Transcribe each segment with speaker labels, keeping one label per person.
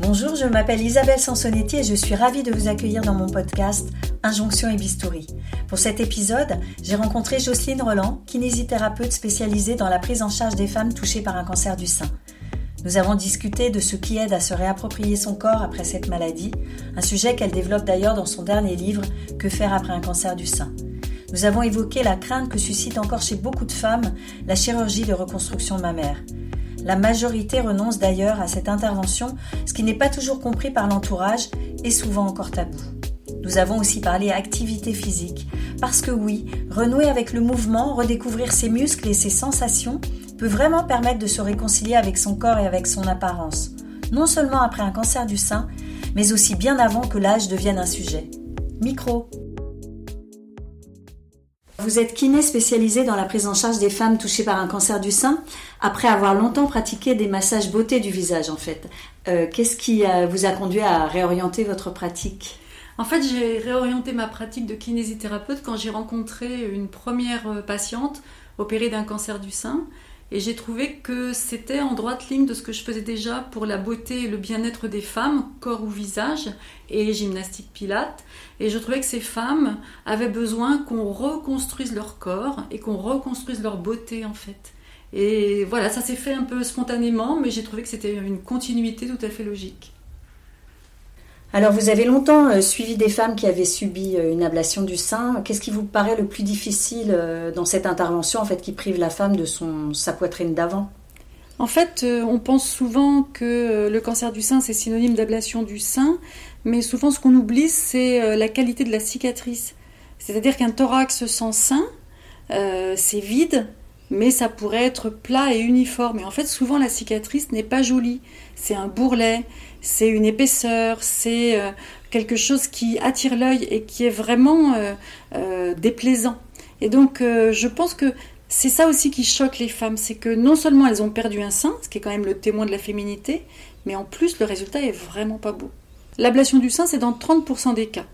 Speaker 1: Bonjour, je m'appelle Isabelle Sansonetti et je suis ravie de vous accueillir dans mon podcast Injonction et Bistouri. Pour cet épisode, j'ai rencontré Jocelyne Roland, kinésithérapeute spécialisée dans la prise en charge des femmes touchées par un cancer du sein. Nous avons discuté de ce qui aide à se réapproprier son corps après cette maladie, un sujet qu'elle développe d'ailleurs dans son dernier livre Que faire après un cancer du sein. Nous avons évoqué la crainte que suscite encore chez beaucoup de femmes la chirurgie de reconstruction mammaire. La majorité renonce d'ailleurs à cette intervention, ce qui n'est pas toujours compris par l'entourage et souvent encore tabou. Nous avons aussi parlé activité physique, parce que oui, renouer avec le mouvement, redécouvrir ses muscles et ses sensations peut vraiment permettre de se réconcilier avec son corps et avec son apparence, non seulement après un cancer du sein, mais aussi bien avant que l'âge devienne un sujet. Micro. Vous êtes kiné spécialisé dans la prise en charge des femmes touchées par un cancer du sein, après avoir longtemps pratiqué des massages beauté du visage en fait. Euh, qu'est-ce qui vous a conduit à réorienter votre pratique?
Speaker 2: En fait, j'ai réorienté ma pratique de kinésithérapeute quand j'ai rencontré une première euh, patiente opérée d'un cancer du sein. Et j'ai trouvé que c'était en droite ligne de ce que je faisais déjà pour la beauté et le bien-être des femmes, corps ou visage, et gymnastique pilate. Et je trouvais que ces femmes avaient besoin qu'on reconstruise leur corps et qu'on reconstruise leur beauté en fait. Et voilà, ça s'est fait un peu spontanément, mais j'ai trouvé que c'était une continuité tout à fait logique.
Speaker 1: Alors vous avez longtemps euh, suivi des femmes qui avaient subi euh, une ablation du sein. Qu'est-ce qui vous paraît le plus difficile euh, dans cette intervention en fait qui prive la femme de son sa poitrine d'avant?
Speaker 2: En fait, on pense souvent que le cancer du sein c'est synonyme d'ablation du sein, mais souvent ce qu'on oublie c'est la qualité de la cicatrice. C'est-à-dire qu'un thorax sans sein, c'est vide, mais ça pourrait être plat et uniforme. Et en fait, souvent la cicatrice n'est pas jolie. C'est un bourrelet, c'est une épaisseur, c'est euh, quelque chose qui attire l'œil et qui est vraiment euh, euh, déplaisant. Et donc, je pense que c'est ça aussi qui choque les femmes, c'est que non seulement elles ont perdu un sein, ce qui est quand même le témoin de la féminité, mais en plus le résultat est vraiment pas beau. L'ablation du sein, c'est dans 30% des cas.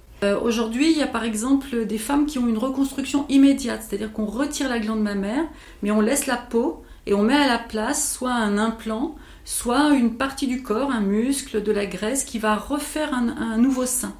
Speaker 2: Aujourd'hui, il y a par exemple des femmes qui ont une reconstruction immédiate, c'est-à-dire qu'on retire la glande mammaire, mais on laisse la peau et on met à la place soit un implant, soit une partie du corps, un muscle, de la graisse qui va refaire un, nouveau sein.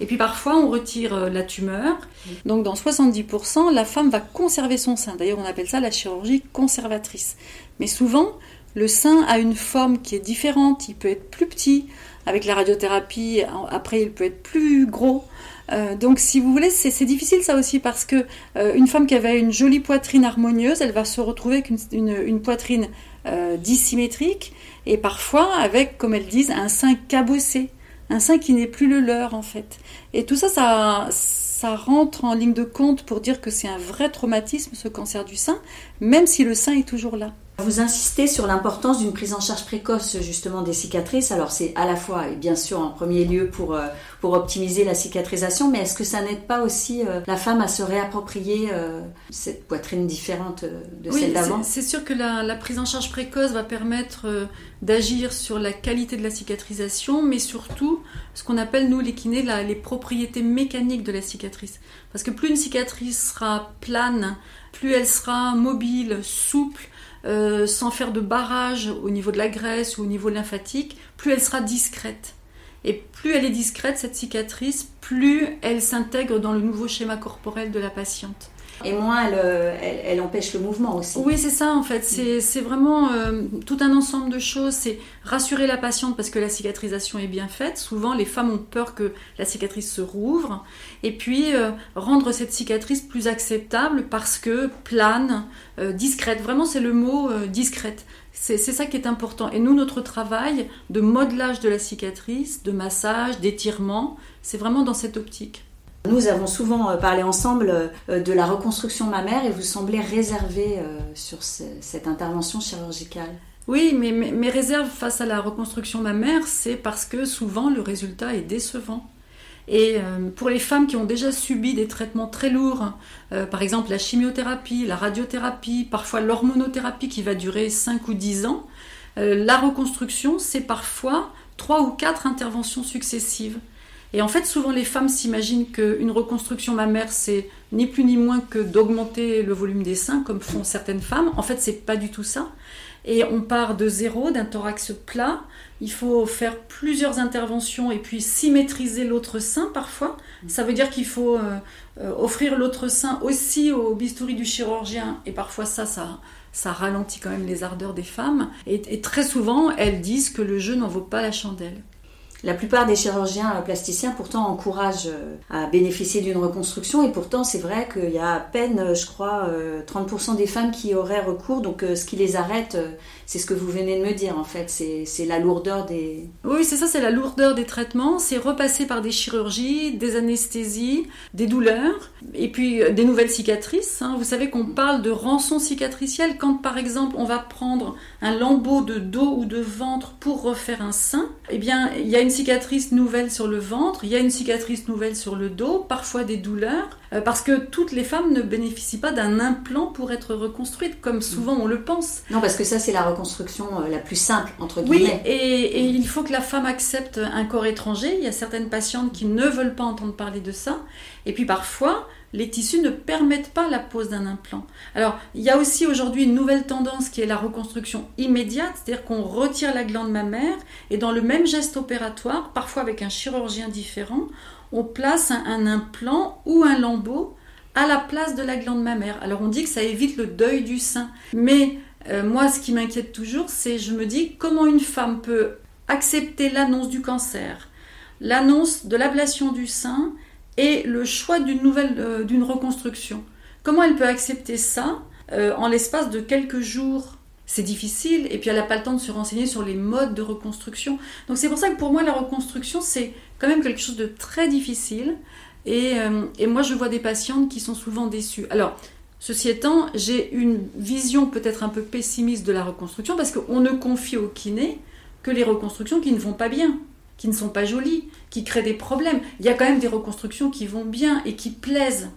Speaker 2: Et puis parfois, on retire euh, la tumeur. Donc dans 70%, la femme va conserver son sein. D'ailleurs, on appelle ça la chirurgie conservatrice. Mais souvent, le sein a une forme qui est différente. Il peut être plus petit. Avec la radiothérapie, après, il peut être plus gros. Euh, donc, si vous voulez, c'est difficile ça aussi parce que euh, une femme qui avait une jolie poitrine harmonieuse, elle va se retrouver avec une poitrine euh, dissymétrique et parfois avec, comme elles disent, un sein cabossé, un sein qui n'est plus le leur en fait. Et tout ça, ça, ça rentre en ligne de compte pour dire que c'est un vrai traumatisme ce cancer du sein, même si le sein est toujours là.
Speaker 1: Vous insistez sur l'importance d'une prise en charge précoce justement des cicatrices. Alors c'est à la fois et bien sûr en premier lieu pour, euh, pour optimiser la cicatrisation, mais est-ce que ça n'aide pas aussi euh, la femme à se réapproprier euh, cette poitrine différente de celle d'avant?
Speaker 2: C'est sûr que la, prise en charge précoce va permettre d'agir sur la qualité de la cicatrisation, mais surtout ce qu'on appelle nous les kinés les propriétés mécaniques de la cicatrice. Parce que plus une cicatrice sera plane, plus elle sera mobile, souple, euh, sans faire de barrage au niveau de la graisse ou au niveau lymphatique, plus elle sera discrète. Et plus elle est discrète, cette cicatrice, plus elle s'intègre dans le nouveau schéma corporel de la patiente.
Speaker 1: Et moins euh, elle, empêche le mouvement aussi.
Speaker 2: Oui, c'est ça en fait. C'est vraiment euh, tout un ensemble de choses. C'est rassurer la patiente parce que la cicatrisation est bien faite. Souvent, les femmes ont peur que la cicatrice se rouvre. Et puis, euh, rendre cette cicatrice plus acceptable parce que plane, discrète. Vraiment, c'est le mot discrète. C'est ça qui est important. Et nous, notre travail de modelage de la cicatrice, de massage, d'étirement, c'est vraiment dans cette optique.
Speaker 1: Nous avons souvent euh, parlé ensemble euh, de la reconstruction mammaire et vous semblez réservé euh, sur cette intervention chirurgicale.
Speaker 2: Oui, mais mes réserves face à la reconstruction mammaire, c'est parce que souvent le résultat est décevant. Et pour les femmes qui ont déjà subi des traitements très lourds, par exemple la chimiothérapie, la radiothérapie, parfois l'hormonothérapie qui va durer 5 ou 10 ans, la reconstruction, c'est parfois 3 ou 4 interventions successives. Et en fait, souvent les femmes s'imaginent qu'une reconstruction mammaire, c'est ni plus ni moins que d'augmenter le volume des seins, comme font certaines femmes. En fait, c'est pas du tout ça. Et on part de zéro, d'un thorax plat. Il faut faire plusieurs interventions et puis symétriser l'autre sein parfois. Ça veut dire qu'il faut euh, euh, offrir l'autre sein aussi au bistouri du chirurgien. Et parfois ça, ça, ça ralentit quand même les ardeurs des femmes. et très souvent, elles disent que le jeu n'en vaut pas la chandelle.
Speaker 1: La plupart des chirurgiens plasticiens pourtant encouragent euh, à bénéficier d'une reconstruction et pourtant c'est vrai qu'il y a à peine, euh, je crois, 30% euh, des femmes qui auraient recours. Donc ce qui les arrête, c'est ce que vous venez de me dire en fait, c'est la lourdeur des...
Speaker 2: Oui, c'est ça, c'est la lourdeur des traitements. C'est repasser par des chirurgies, des anesthésies, des douleurs et puis des nouvelles cicatrices. Hein. Vous savez qu'on parle de rançon cicatricielle quand par exemple on va prendre un lambeau de dos ou de ventre pour refaire un sein. Eh bien, il y a une cicatrice nouvelle sur le ventre, il y a une cicatrice nouvelle sur le dos, parfois des douleurs, euh, parce que toutes les femmes ne bénéficient pas d'un implant pour être reconstruites, comme souvent on le pense.
Speaker 1: Non, parce que ça, c'est la reconstruction euh, la plus simple, entre guillemets.
Speaker 2: Oui, et, il faut que la femme accepte un corps étranger. Il y a certaines patientes qui ne veulent pas entendre parler de ça. Et puis parfois, les tissus ne permettent pas la pose d'un implant. Alors, il y a aussi aujourd'hui une nouvelle tendance qui est la reconstruction immédiate, c'est-à-dire qu'on retire la glande mammaire et dans le même geste opératoire, parfois avec un chirurgien différent, on place un, implant ou un lambeau à la place de la glande mammaire. Alors on dit que ça évite le deuil du sein, mais euh, moi ce qui m'inquiète toujours, c'est je me dis comment une femme peut accepter l'annonce du cancer, l'annonce de l'ablation du sein et le choix d'une nouvelle, euh, d'une reconstruction. Comment elle peut accepter ça euh, en l'espace de quelques jours? C'est difficile et puis elle n'a pas le temps de se renseigner sur les modes de reconstruction. Donc c'est pour ça que pour moi la reconstruction c'est quand même quelque chose de très difficile et, euh, et, moi je vois des patientes qui sont souvent déçues. Alors ceci étant, j'ai une vision peut-être un peu pessimiste de la reconstruction parce qu'on ne confie au kiné que les reconstructions qui ne vont pas bien qui ne sont pas jolies, qui créent des problèmes. Il y a quand même des reconstructions qui vont bien et qui plaisent.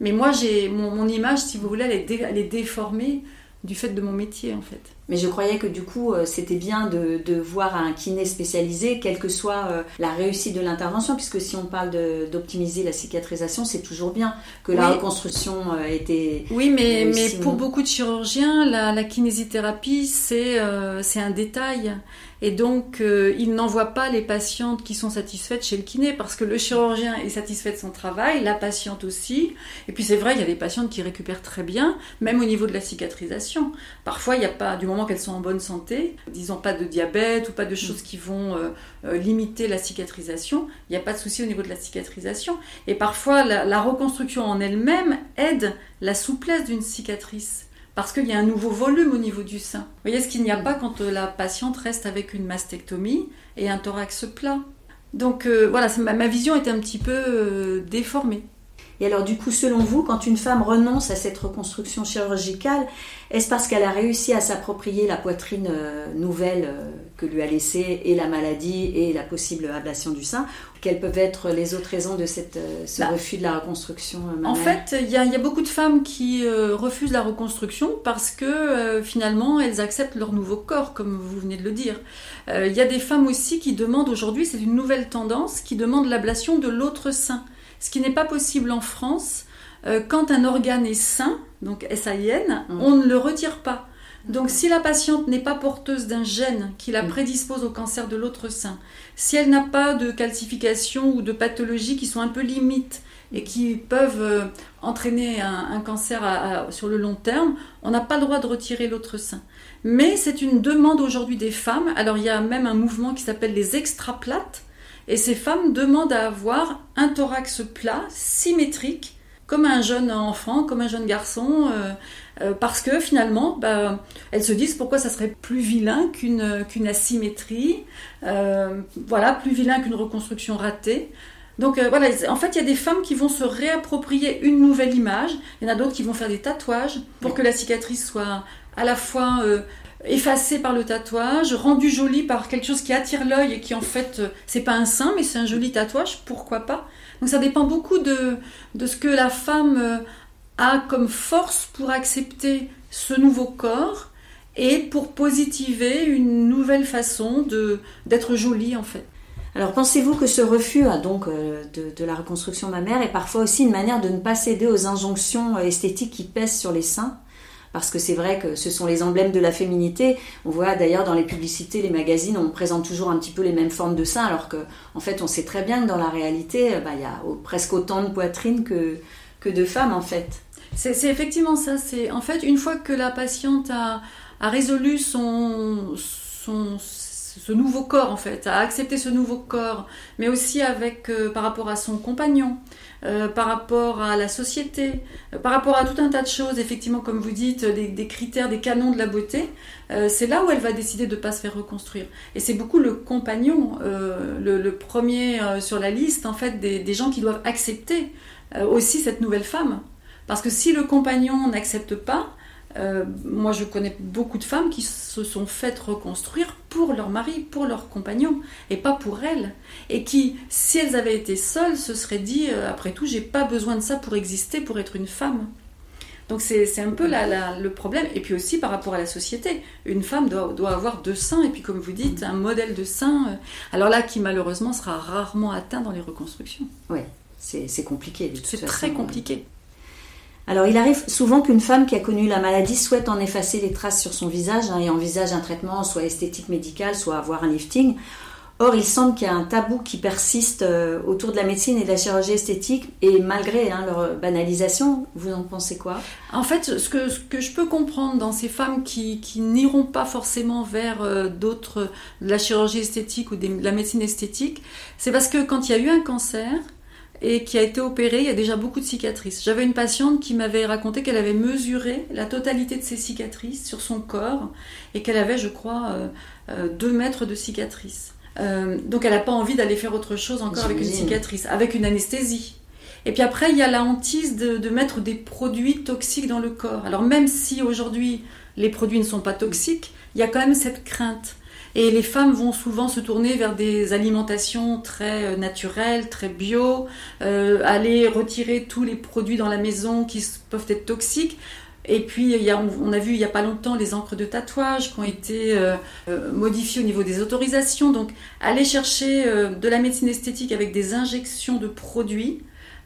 Speaker 2: Mais moi, j'ai mon, image, si vous voulez, elle est déformée du fait de mon métier en fait.
Speaker 1: Mais je croyais que du coup euh, c'était bien de, de, voir un kiné spécialisé, quelle que soit euh, la réussite de l'intervention, puisque si on parle d'optimiser la cicatrisation, c'est toujours bien que la reconstruction euh, ait été.
Speaker 2: Oui, mais, mais pour beaucoup de chirurgiens, la, la kinésithérapie c'est c'est un détail. Et donc, euh, il n'envoie pas les patientes qui sont satisfaites chez le kiné parce que le chirurgien est satisfait de son travail, la patiente aussi. Et puis c'est vrai, il y a des patientes qui récupèrent très bien, même au niveau de la cicatrisation. Parfois, il n'y a pas, du moment qu'elles sont en bonne santé, disons pas de diabète ou pas de choses qui vont euh, euh, limiter la cicatrisation, il n'y a pas de souci au niveau de la cicatrisation. Et parfois, la reconstruction en elle-même aide la souplesse d'une cicatrice parce qu'il y a un nouveau volume au niveau du sein. Vous voyez ce qu'il n'y a pas quand euh, la patiente reste avec une mastectomie et un thorax plat. Donc voilà, ma, vision est un petit peu déformée.
Speaker 1: Et alors du coup, selon vous, quand une femme renonce à cette reconstruction chirurgicale, est-ce parce qu'elle a réussi à s'approprier la poitrine euh, nouvelle euh, que lui a laissée et la maladie et la possible ablation du sein Quelles peuvent être les autres raisons de cette, euh, ce bah, refus de la reconstruction
Speaker 2: En fait, il y, a beaucoup de femmes qui refusent la reconstruction parce que finalement, elles acceptent leur nouveau corps, comme vous venez de le dire. Il y a des femmes aussi qui demandent aujourd'hui, c'est une nouvelle tendance, qui demandent l'ablation de l'autre sein ce qui n'est pas possible en France. Euh, quand un organe est sain, donc SAIN, mm. on ne le retire pas. Donc si la patiente n'est pas porteuse d'un gène qui la mm. prédispose au cancer de l'autre sein, si elle n'a pas de calcification ou de pathologies qui sont un peu limites et qui peuvent euh, entraîner un, cancer sur le long terme, on n'a pas le droit de retirer l'autre sein. Mais c'est une demande aujourd'hui des femmes. Alors il y a même un mouvement qui s'appelle les extraplates, et ces femmes demandent à avoir un thorax plat, symétrique, comme un jeune enfant, comme un jeune garçon, euh, euh, parce que finalement, bah, elles se disent pourquoi ça serait plus vilain qu'une asymétrie, euh, voilà, plus vilain qu'une reconstruction ratée. Donc voilà, en fait, il y a des femmes qui vont se réapproprier une nouvelle image. Il y en a d'autres qui vont faire des tatouages pour que la cicatrice soit à la fois effacé par le tatouage, rendu joli par quelque chose qui attire l'œil et qui en fait euh, c'est pas un sein mais c'est un joli tatouage, pourquoi pas? Donc ça dépend beaucoup de, de ce que la femme euh, a comme force pour accepter ce nouveau corps et pour positiver une nouvelle façon d'être jolie en fait.
Speaker 1: Alors pensez-vous que ce refus hein, donc euh, de, de, la reconstruction mammaire est parfois aussi une manière de ne pas céder aux injonctions esthétiques qui pèsent sur les seins? Parce que c'est vrai que ce sont les emblèmes de la féminité. On voit d'ailleurs dans les publicités, les magazines, on présente toujours un petit peu les mêmes formes de seins, alors que en fait, on sait très bien que dans la réalité, bah, il y a presque autant de poitrine que, que de femmes en fait.
Speaker 2: C'est effectivement ça. C'est en fait une fois que la patiente a, a résolu son, son ce nouveau corps en fait, à accepter ce nouveau corps, mais aussi avec euh, par rapport à son compagnon, euh, par rapport à la société, euh, par rapport à tout un tas de choses, effectivement comme vous dites, des, critères, des canons de la beauté, c'est là où elle va décider de ne pas se faire reconstruire. Et c'est beaucoup le compagnon, le, premier sur la liste en fait des, des gens qui doivent accepter aussi cette nouvelle femme. Parce que si le compagnon n'accepte pas, euh, moi, je connais beaucoup de femmes qui se sont faites reconstruire pour leur mari, pour leur compagnon, et pas pour elles. Et qui, si elles avaient été seules, se seraient dit euh, après tout, j'ai pas besoin de ça pour exister, pour être une femme. Donc c'est un peu le problème. Et puis aussi par rapport à la société. Une femme doit, doit, avoir deux seins, et puis comme vous dites, un modèle de sein. Euh, alors là, qui malheureusement sera rarement atteint dans les reconstructions.
Speaker 1: Oui, c'est compliqué.
Speaker 2: C'est très compliqué.
Speaker 1: Alors il arrive souvent qu'une femme qui a connu la maladie souhaite en effacer les traces sur son visage hein, et envisage un traitement soit esthétique médical, soit avoir un lifting. Or, il semble qu'il y a un tabou qui persiste euh, autour de la médecine et de la chirurgie esthétique, et malgré hein, leur banalisation, vous en pensez quoi?
Speaker 2: En fait, ce que, ce que, je peux comprendre dans ces femmes qui, n'iront pas forcément vers euh, d'autres, la chirurgie esthétique ou la médecine esthétique, c'est parce que quand il y a eu un cancer, et qui a été opérée, il y a déjà beaucoup de cicatrices. J'avais une patiente qui m'avait raconté qu'elle avait mesuré la totalité de ses cicatrices sur son corps et qu'elle avait, je crois, 2 euh, euh, mètres de cicatrices. Euh, donc elle n'a pas envie d'aller faire autre chose encore avec une cicatrice, avec une anesthésie. Et puis après, il y a la hantise de, de, mettre des produits toxiques dans le corps. Alors même si aujourd'hui les produits ne sont pas toxiques, il y a quand même cette crainte. Et les femmes vont souvent se tourner vers des alimentations très euh, naturelles, très bio, euh, aller retirer tous les produits dans la maison qui peuvent être toxiques. Et puis, on a vu il n'y a pas longtemps les encres de tatouage qui ont été euh, modifiées au niveau des autorisations. Donc, aller chercher de la médecine esthétique avec des injections de produits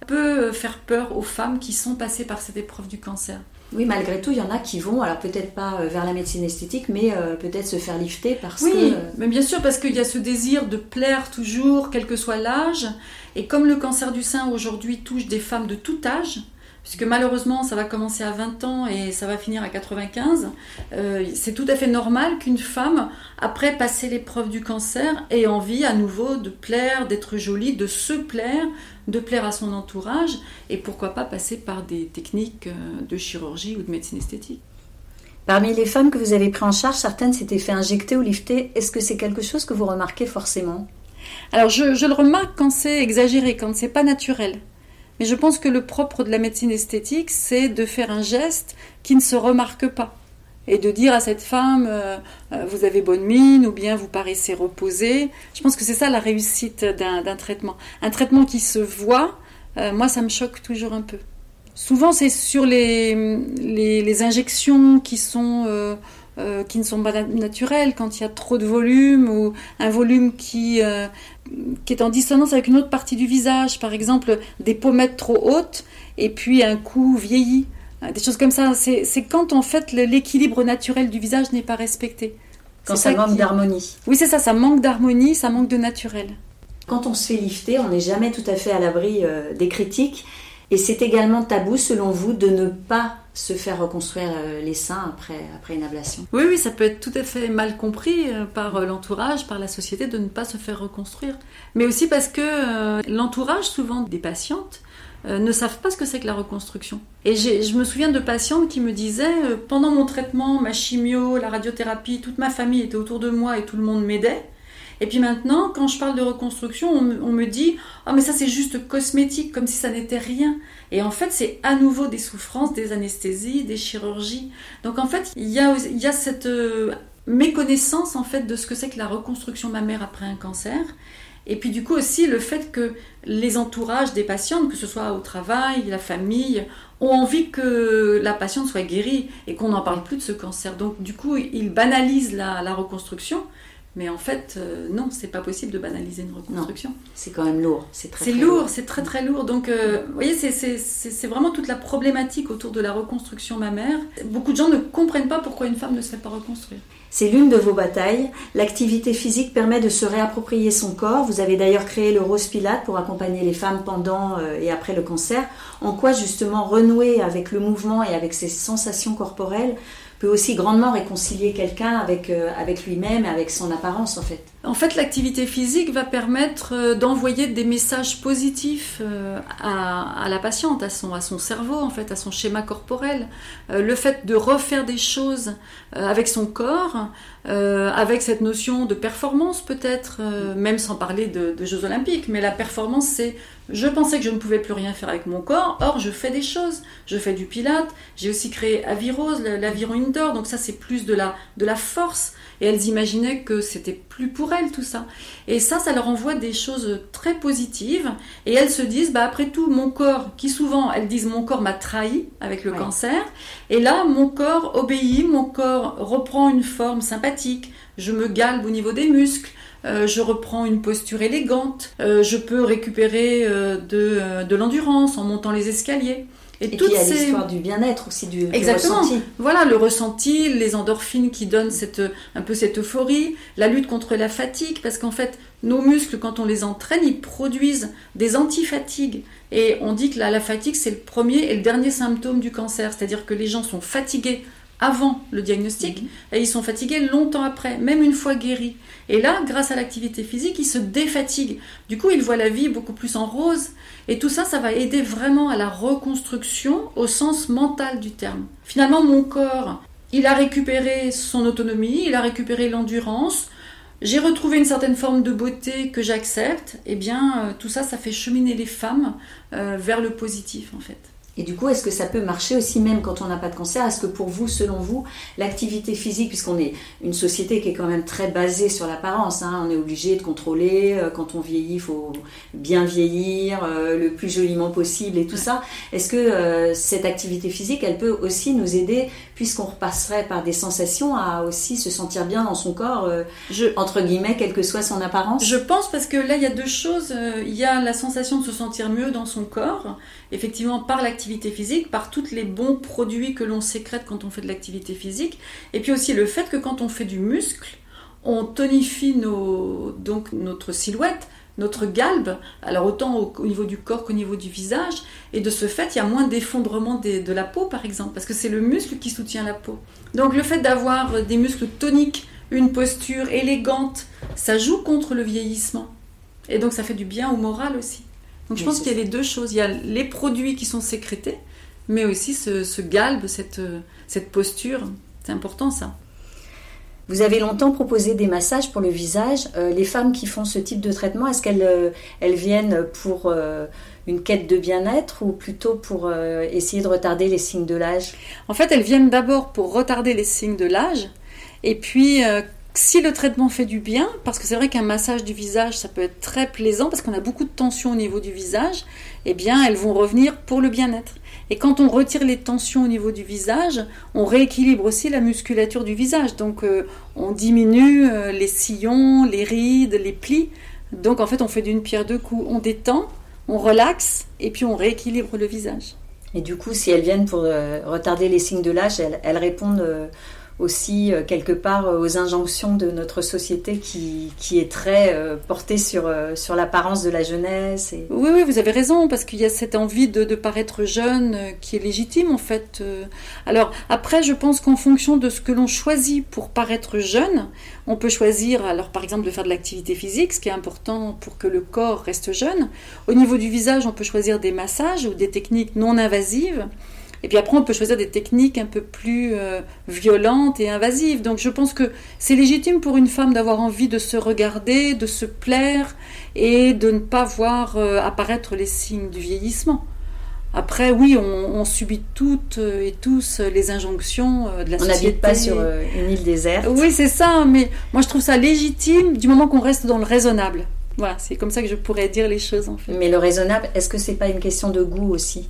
Speaker 2: peut faire peur aux femmes qui sont passées par cette épreuve du cancer.
Speaker 1: Oui, malgré tout, il y en a qui vont, alors peut-être pas euh, vers la médecine esthétique, mais euh, peut-être se faire lifter parce que... Oui,
Speaker 2: euh, mais bien sûr, parce qu'il y a ce désir de plaire toujours, quel que soit l'âge. Et comme le cancer du sein aujourd'hui touche des femmes de tout âge, puisque malheureusement ça va commencer à 20 ans et ça va finir à 95, euh, c'est tout à fait normal qu'une femme, après passer l'épreuve du cancer, ait envie à nouveau de plaire, d'être jolie, de se plaire, de plaire à son entourage, et pourquoi pas passer par des techniques euh, de chirurgie ou de médecine esthétique.
Speaker 1: Parmi les femmes que vous avez pris en charge, certaines s'étaient fait injecter ou lifter. Est-ce que c'est quelque chose que vous remarquez forcément?
Speaker 2: Alors je, je, le remarque quand c'est exagéré, quand c'est pas naturel. Mais je pense que le propre de la médecine esthétique, c'est de faire un geste qui ne se remarque pas. Et de dire à cette femme, euh, euh, vous avez bonne mine, ou bien vous paraissez reposée. Je pense que c'est ça la réussite d'un traitement. Un traitement qui se voit, euh, moi, ça me choque toujours un peu. Souvent, c'est sur les, injections qui ne sont pas naturelles, quand il y a trop de volume ou un volume qui, qui est en dissonance avec une autre partie du visage, par exemple des pommettes trop hautes et puis un cou vieilli, des choses comme ça. C'est quand en fait l'équilibre naturel du visage n'est pas respecté.
Speaker 1: Quand ça, manque d'harmonie.
Speaker 2: Oui, c'est ça, ça manque d'harmonie, ça manque de naturel.
Speaker 1: Quand on se fait lifter, on n'est jamais tout à fait à l'abri des critiques. Et c'est également tabou, selon vous, de ne pas se faire reconstruire euh, les seins après, après une ablation.
Speaker 2: Oui, oui, ça peut être tout à fait mal compris euh, par euh, l'entourage, par la société de ne pas se faire reconstruire. Mais aussi parce que l'entourage, souvent des patientes, ne savent pas ce que c'est que la reconstruction. Et je me souviens de patientes qui me disaient, pendant mon traitement, ma chimio, la radiothérapie, toute ma famille était autour de moi et tout le monde m'aidait. Et puis maintenant, quand je parle de reconstruction, on, me dit Ah, mais ça c'est juste cosmétique, comme si ça n'était rien. Et en fait, c'est à nouveau des souffrances, des anesthésies, des chirurgies. Donc en fait, il y a, il y a cette euh, méconnaissance en fait de ce que c'est que la reconstruction mammaire après un cancer. Et puis du coup aussi le fait que les entourages des patientes, que ce soit au travail, la famille, ont envie que la patiente soit guérie et qu'on n'en parle plus de ce cancer. Donc du coup, ils banalisent la, la reconstruction Mais en fait, euh, non, c'est pas possible de banaliser une reconstruction.
Speaker 1: C'est quand même lourd. C'est très,
Speaker 2: C'est lourd, c'est très très lourd. Donc, euh, vous voyez, c'est vraiment toute la problématique autour de la reconstruction mammaire. Beaucoup de gens ne comprennent pas pourquoi une femme ne se fait pas reconstruire.
Speaker 1: C'est l'une de vos batailles. L'activité physique permet de se réapproprier son corps. Vous avez d'ailleurs créé le Rose Pilate pour accompagner les femmes pendant euh, et après le cancer. En quoi justement renouer avec le mouvement et avec ses sensations corporelles peut aussi grandement réconcilier quelqu'un avec, euh, avec lui-même et avec son apparence en fait.
Speaker 2: En fait, l'activité physique va permettre euh, d'envoyer des messages positifs euh, à, la patiente, à son, à son cerveau, en fait, à son schéma corporel. le fait de refaire des choses avec son corps, avec cette notion de performance peut-être, même sans parler de, Jeux olympiques, mais la performance, c'est je pensais que je ne pouvais plus rien faire avec mon corps, or je fais des choses. Je fais du pilate, j'ai aussi créé Avirose, l'aviron indoor, donc ça c'est plus de la, de la force. Et elles imaginaient que c'était pour elles tout ça. Et ça, ça leur envoie des choses très positives. Et elles se disent, bah après tout, mon corps, qui souvent elles disent mon corps m'a trahi avec le cancer. Et là, mon corps obéit, mon corps reprend une forme sympathique. Je me galbe au niveau des muscles. Euh, je reprends une posture élégante, euh, je peux récupérer euh, de, l'endurance en montant les escaliers.
Speaker 1: Et, puis il y a l'histoire du bien-être aussi, du,
Speaker 2: Exactement. Voilà, le ressenti, les endorphines qui donnent cette, un peu cette euphorie, la lutte contre la fatigue, parce qu'en fait, nos muscles, quand on les entraîne, ils produisent des antifatigues. Et on dit que la fatigue, c'est le premier et le dernier symptôme du cancer. C'est-à-dire que les gens sont fatigués avant le diagnostic mhm. et ils sont fatigués longtemps après, même une fois guéris. Et là, grâce à l'activité physique, ils se défatiguent. Du coup, ils voient la vie beaucoup plus en rose. Et tout ça, ça va aider vraiment à la reconstruction au sens mental du terme. Finalement, mon corps, il a récupéré son autonomie, il a récupéré l'endurance. J'ai retrouvé une certaine forme de beauté que j'accepte. Et eh bien, euh, tout ça, ça fait cheminer les femmes euh, vers le positif, en fait.
Speaker 1: Et du coup, est-ce que ça peut marcher aussi même quand on n'a pas de cancer? Est-ce que pour vous, selon vous, l'activité physique, puisqu'on est une société qui est quand même très basée sur l'apparence, hein, on est obligé de contrôler, euh, quand on vieillit, il faut bien vieillir, euh, le plus joliment possible et tout ça, est-ce que euh, cette activité physique, elle peut aussi nous aider, puisqu'on repasserait par des sensations, à aussi se sentir bien dans son corps, entre guillemets, quelle que soit son apparence
Speaker 2: Je pense parce que là, il y a deux choses. Il y a la sensation de se sentir mieux dans son corps, effectivement, par l'activité physique, par tous les bons produits que l'on sécrète quand on fait de l'activité physique, et puis aussi le fait que quand on fait du muscle, on tonifie nos, donc notre silhouette, notre galbe, alors autant au, niveau du corps qu'au niveau du visage, et de ce fait, il y a moins d'effondrement de la peau, par exemple, parce que c'est le muscle qui soutient la peau. Donc le fait d'avoir des muscles toniques, une posture élégante, ça joue contre le vieillissement. Et donc ça fait du bien au moral aussi. Donc je pense qu'il y a les deux choses. Il y a les produits qui sont sécrétés, mais aussi ce, galbe, cette, cette posture. C'est important ça.
Speaker 1: Vous avez longtemps proposé des massages pour le visage. Euh, les femmes qui font ce type de traitement, est-ce qu'elles euh, elles viennent pour euh, une quête de bien-être ou plutôt pour essayer de retarder les signes de l'âge?
Speaker 2: En fait, elles viennent d'abord pour retarder les signes de l'âge. Et puis, si le traitement fait du bien, parce que c'est vrai qu'un massage du visage, ça peut être très plaisant, parce qu'on a beaucoup de tensions au niveau du visage, eh bien, elles vont revenir pour le bien-être. Et quand on retire les tensions au niveau du visage, on rééquilibre aussi la musculature du visage. Donc, euh, on diminue euh, les sillons, les rides, les plis. Donc, en fait, on fait d'une pierre deux coups. On détend, on relaxe, et puis on rééquilibre le visage.
Speaker 1: Et du coup, si elles viennent pour euh, retarder les signes de l'âge, elles, répondent aussi euh, quelque part euh, aux injonctions de notre société qui, qui est très euh, portée sur, sur l'apparence de la jeunesse.
Speaker 2: Oui, oui, vous avez raison, parce qu'il y a cette envie de, de, paraître jeune qui est légitime en fait. Alors après, je pense qu'en fonction de ce que l'on choisit pour paraître jeune, on peut choisir alors par exemple de faire de l'activité physique, ce qui est important pour que le corps reste jeune. Au niveau du visage, on peut choisir des massages ou des techniques non invasives. Et puis après, on peut choisir des techniques un peu plus euh, violentes et invasives. Donc je pense que c'est légitime pour une femme d'avoir envie de se regarder, de se plaire et de ne pas voir euh, apparaître les signes du vieillissement. Après, oui, on, subit toutes et tous les injonctions euh, de la société.
Speaker 1: On n'habite pas sur une île déserte.
Speaker 2: Oui, c'est ça, mais moi je trouve ça légitime du moment qu'on reste dans le raisonnable. Voilà, c'est comme ça que je pourrais dire les choses en fait.
Speaker 1: Mais le raisonnable, est-ce que c'est pas une question de goût aussi?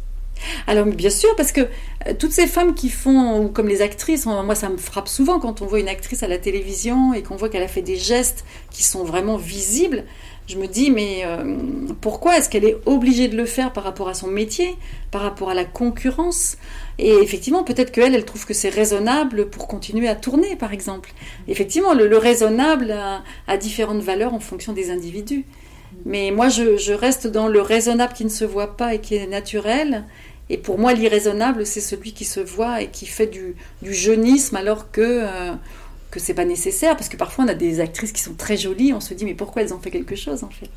Speaker 2: Alors bien sûr, parce que euh, toutes ces femmes qui font, ou comme les actrices, moi ça me frappe souvent quand on voit une actrice à la télévision et qu'on voit qu'elle a fait des gestes qui sont vraiment visibles. Je me dis, mais euh, pourquoi est-ce qu'elle est obligée de le faire par rapport à son métier, par rapport à la concurrence? Et effectivement, peut-être qu'elle, elle trouve que c'est raisonnable pour continuer à tourner, par exemple. Effectivement, le, raisonnable a, a différentes valeurs en fonction des individus. Mais moi, je, reste dans le raisonnable qui ne se voit pas et qui est naturel. Et pour moi, l'irraisonnable, c'est celui qui se voit et qui fait du, jeunisme alors que euh, que c'est pas nécessaire. Parce que parfois, on a des actrices qui sont très jolies, on se dit mais pourquoi elles ont fait quelque chose en fait?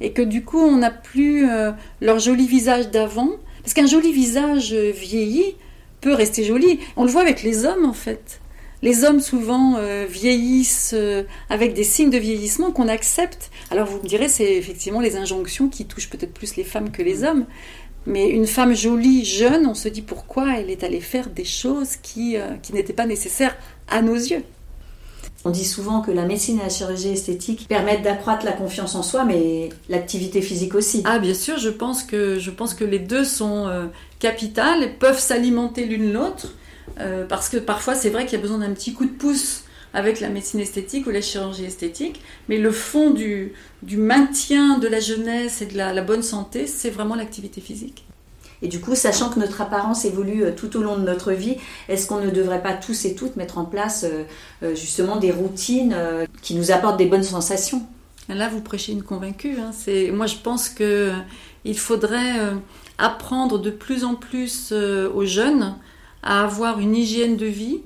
Speaker 2: Et que du coup, on n'a plus euh, leur joli visage d'avant. Parce qu'un joli visage vieilli peut rester joli. On le voit avec les hommes en fait. Les hommes souvent euh, vieillissent euh, avec des signes de vieillissement qu'on accepte. Alors vous me direz, c'est effectivement les injonctions qui touchent peut-être plus les femmes que les hommes. Mais une femme jolie, jeune, on se dit pourquoi elle est allée faire des choses qui, euh, qui n'étaient pas nécessaires à nos yeux.
Speaker 1: On dit souvent que la médecine et la chirurgie esthétique permettent d'accroître la confiance en soi, mais l'activité physique aussi.
Speaker 2: Ah bien sûr, je pense que, je pense que les deux sont capitales, peuvent s'alimenter l'une l'autre. Euh, parce que parfois, c'est vrai qu'il y a besoin d'un petit coup de pouce avec la médecine esthétique ou la chirurgie esthétique, mais le fond du, maintien de la jeunesse et de la, bonne santé, c'est vraiment l'activité physique.
Speaker 1: Et du coup, sachant que notre apparence évolue euh, tout au long de notre vie, est-ce qu'on ne devrait pas tous et toutes mettre en place euh, justement des routines qui nous apportent des bonnes sensations?
Speaker 2: Là, vous prêchez une convaincue. Hein. Moi, je pense qu'il faudrait apprendre de plus en plus aux jeunes à avoir une hygiène de vie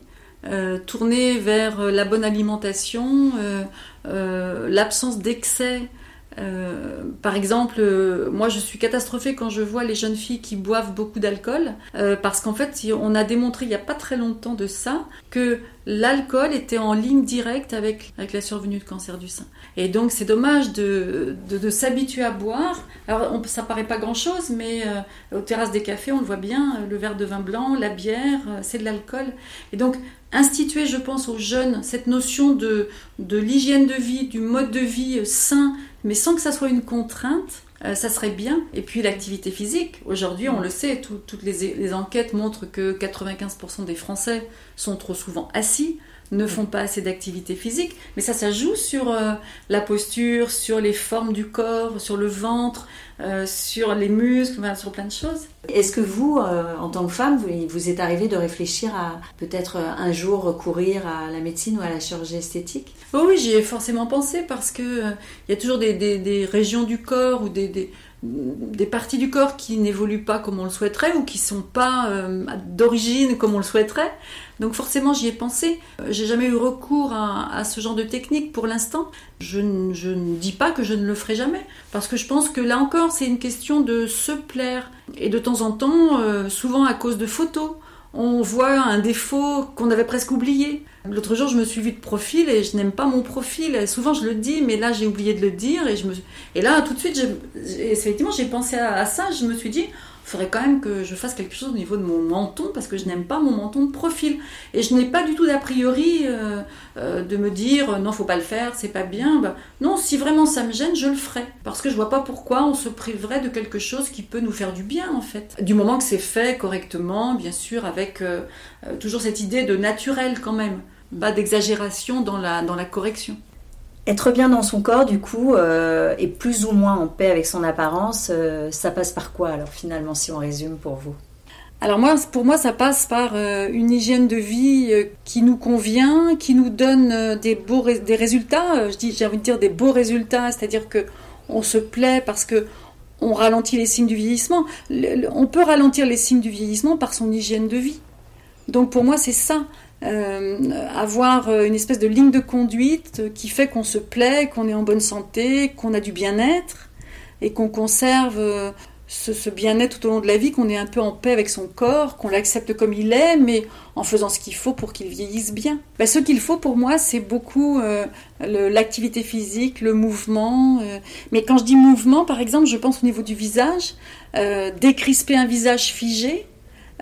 Speaker 2: euh, tournée vers la bonne alimentation, euh, euh, l'absence d'excès. par exemple, moi je suis catastrophée quand je vois les jeunes filles qui boivent beaucoup d'alcool, parce qu'en fait on a démontré il n'y a pas très longtemps de ça que l'alcool était en ligne directe avec, avec la survenue de cancer du sein. Et donc c'est dommage de, de, s'habituer à boire. Alors ça paraît pas grand-chose, mais euh, aux terrasses des cafés, on le voit bien, euh, le verre de vin blanc, la bière, euh, c'est de l'alcool. Et donc instituer, je pense, aux jeunes cette notion de, l'hygiène de vie, du mode de vie sain, mais sans que ça soit une contrainte, ça serait bien. Et puis l'activité physique, aujourd'hui on le sait, toutes les, les, enquêtes montrent que 95% des Français sont trop souvent assis ne font pas assez d'activité physique, mais ça, ça joue sur euh, la posture, sur les formes du corps, sur le ventre, euh, sur les muscles, sur plein de choses.
Speaker 1: Est-ce que vous, euh, en tant que femme, vous, vous êtes arrivé de réfléchir à peut-être un jour recourir à la médecine ou à la chirurgie esthétique?
Speaker 2: Oh Oui, j'y ai forcément pensé parce que il y a toujours des, régions du corps ou des, des parties du corps qui n'évoluent pas comme on le souhaiterait ou qui sont pas d'origine comme on le souhaiterait. Donc forcément, j'y ai pensé. Euh, j'ai jamais eu recours à, ce genre de technique pour l'instant. Je, ne dis pas que je ne le ferai jamais, parce que je pense que là encore, c'est une question de se plaire. Et de temps en temps, euh, souvent à cause de photos, on voit un défaut qu'on avait presque oublié. L'autre jour, je me suis vue de profil et je n'aime pas mon profil. souvent, je le dis, mais là, j'ai oublié de le dire. Et, je me... et là, tout de suite, effectivement, j'ai pensé à, ça. Je me suis dit, il faudrait quand même que je fasse quelque chose au niveau de mon menton parce que je n'aime pas mon menton de profil. Et je n'ai pas du tout d'a priori euh, euh, de me dire non, faut pas le faire, c'est pas bien. Bah, non, si vraiment ça me gêne, je le ferai. Parce que je vois pas pourquoi on se priverait de quelque chose qui peut nous faire du bien en fait. Du moment que c'est fait correctement, bien sûr, avec euh, toujours cette idée de naturel quand même. Pas d'exagération dans la, dans la correction.
Speaker 1: Être bien dans son corps, du coup, euh, et plus ou moins en paix avec son apparence, euh, ça passe par quoi alors finalement, si on résume pour vous?
Speaker 2: Alors moi, pour moi, ça passe par euh, une hygiène de vie qui nous convient, qui nous donne des beaux des résultats. je dis, j'ai envie de dire des beaux résultats, c'est-à-dire que on se plaît parce que on ralentit les signes du vieillissement. on peut ralentir les signes du vieillissement par son hygiène de vie. Donc pour moi, c'est ça. Euh, avoir une espèce de ligne de conduite qui fait qu'on se plaît, qu'on est en bonne santé, qu'on a du bien-être et qu'on conserve euh, ce, bien-être tout au long de la vie, qu'on est un peu en paix avec son corps, qu'on l'accepte comme il est, mais en faisant ce qu'il faut pour qu'il vieillisse bien. Ben, ce qu'il faut pour moi, c'est beaucoup euh, l'activité physique, le mouvement. mais quand je dis mouvement, par exemple, je pense au niveau du visage, décrisper un visage figé,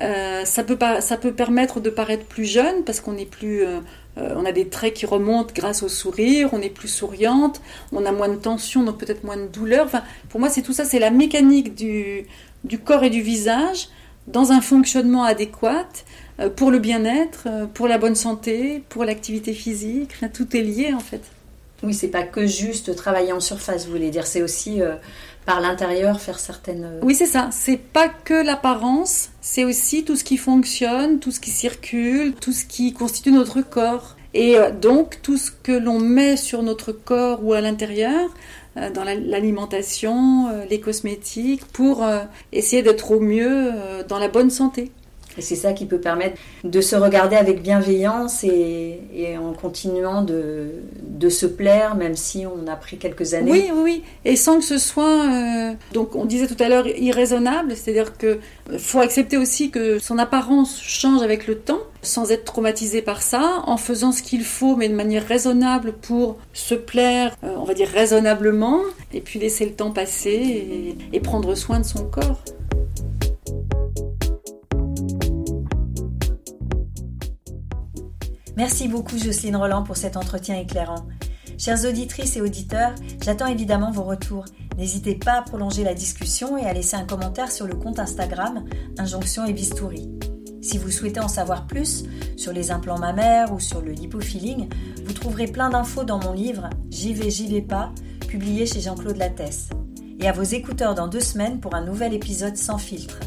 Speaker 2: euh, ça, peut pas, ça peut permettre de paraître plus jeune parce qu'on est plus, euh, euh, on a des traits qui remontent grâce au sourire, on est plus souriante, on a moins de tension, donc peut-être moins de douleur. Enfin, pour moi, c'est tout ça, c'est la mécanique du, du corps et du visage dans un fonctionnement adéquat pour le bien-être, pour la bonne santé, pour l'activité physique. Tout est lié en fait.
Speaker 1: Oui, c'est pas que juste travailler en surface, vous voulez dire, c'est aussi par l'intérieur faire certaines.
Speaker 2: Oui, c'est ça. C'est pas que l'apparence, c'est aussi tout ce qui fonctionne, tout ce qui circule, tout ce qui constitue notre corps. Et donc tout ce que l'on met sur notre corps ou à l'intérieur, dans l'alimentation, les cosmétiques, pour essayer d'être au mieux dans la bonne santé.
Speaker 1: Et c'est ça qui peut permettre de se regarder avec bienveillance et, en continuant de, se plaire, même si on a pris quelques années.
Speaker 2: Oui, oui, oui. Et sans que ce soit, euh, donc on disait tout à l'heure, irraisonnable. C'est-à-dire qu'il faut accepter aussi que son apparence change avec le temps, sans être traumatisé par ça, en faisant ce qu'il faut, mais de manière raisonnable pour se plaire, euh, on va dire raisonnablement, et puis laisser le temps passer et prendre soin de son corps.
Speaker 1: Merci beaucoup Jocelyne Roland pour cet entretien éclairant. Chères auditrices et auditeurs, j'attends évidemment vos retours. N'hésitez pas à prolonger la discussion et à laisser un commentaire sur le compte Instagram Injonction et Bistouri. Si vous souhaitez en savoir plus sur les implants mammaires ou sur le lipofilling, vous trouverez plein d'infos dans mon livre J'y vais, j'y vais pas, publié chez Jean-Claude Lattès. Et à vos écouteurs dans deux semaines pour un nouvel épisode sans filtre.